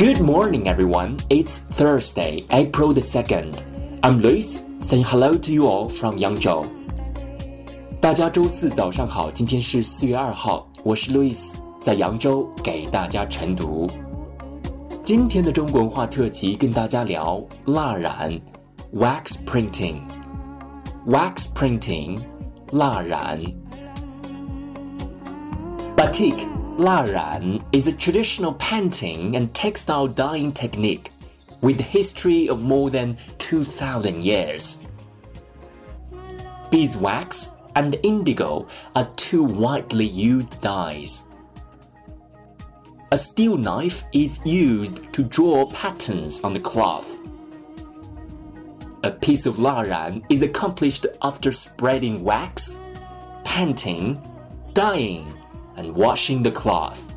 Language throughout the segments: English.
Good morning, everyone. It's Thursday, April the 2nd. I'm Lewis, saying hello to you all from Yangzhou. 大家周四早上好，今天是四月二号，我是 Lewis，在扬州给大家晨读。今天的中国文化特辑跟大家聊蜡染 （wax printing）。wax printing，蜡染。batik 蜡染 is a traditional painting and textile dyeing technique with a history of more than 2,000 years. Beeswax and indigo are two widely used dyes. A steel knife is used to draw patterns on the cloth. A piece of laran is accomplished after spreading wax, painting, dyeing, and washing the cloth.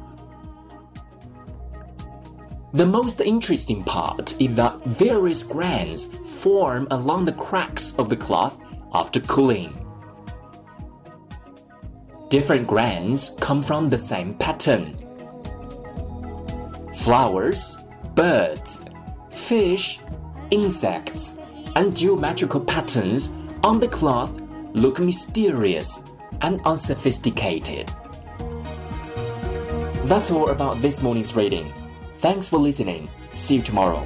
The most interesting part is that various grains form along the cracks of the cloth after cooling. Different grains come from the same pattern. Flowers, birds, fish, insects, and geometrical patterns on the cloth look mysterious and unsophisticated. That's all about this morning's reading. Thanks for listening. See you tomorrow.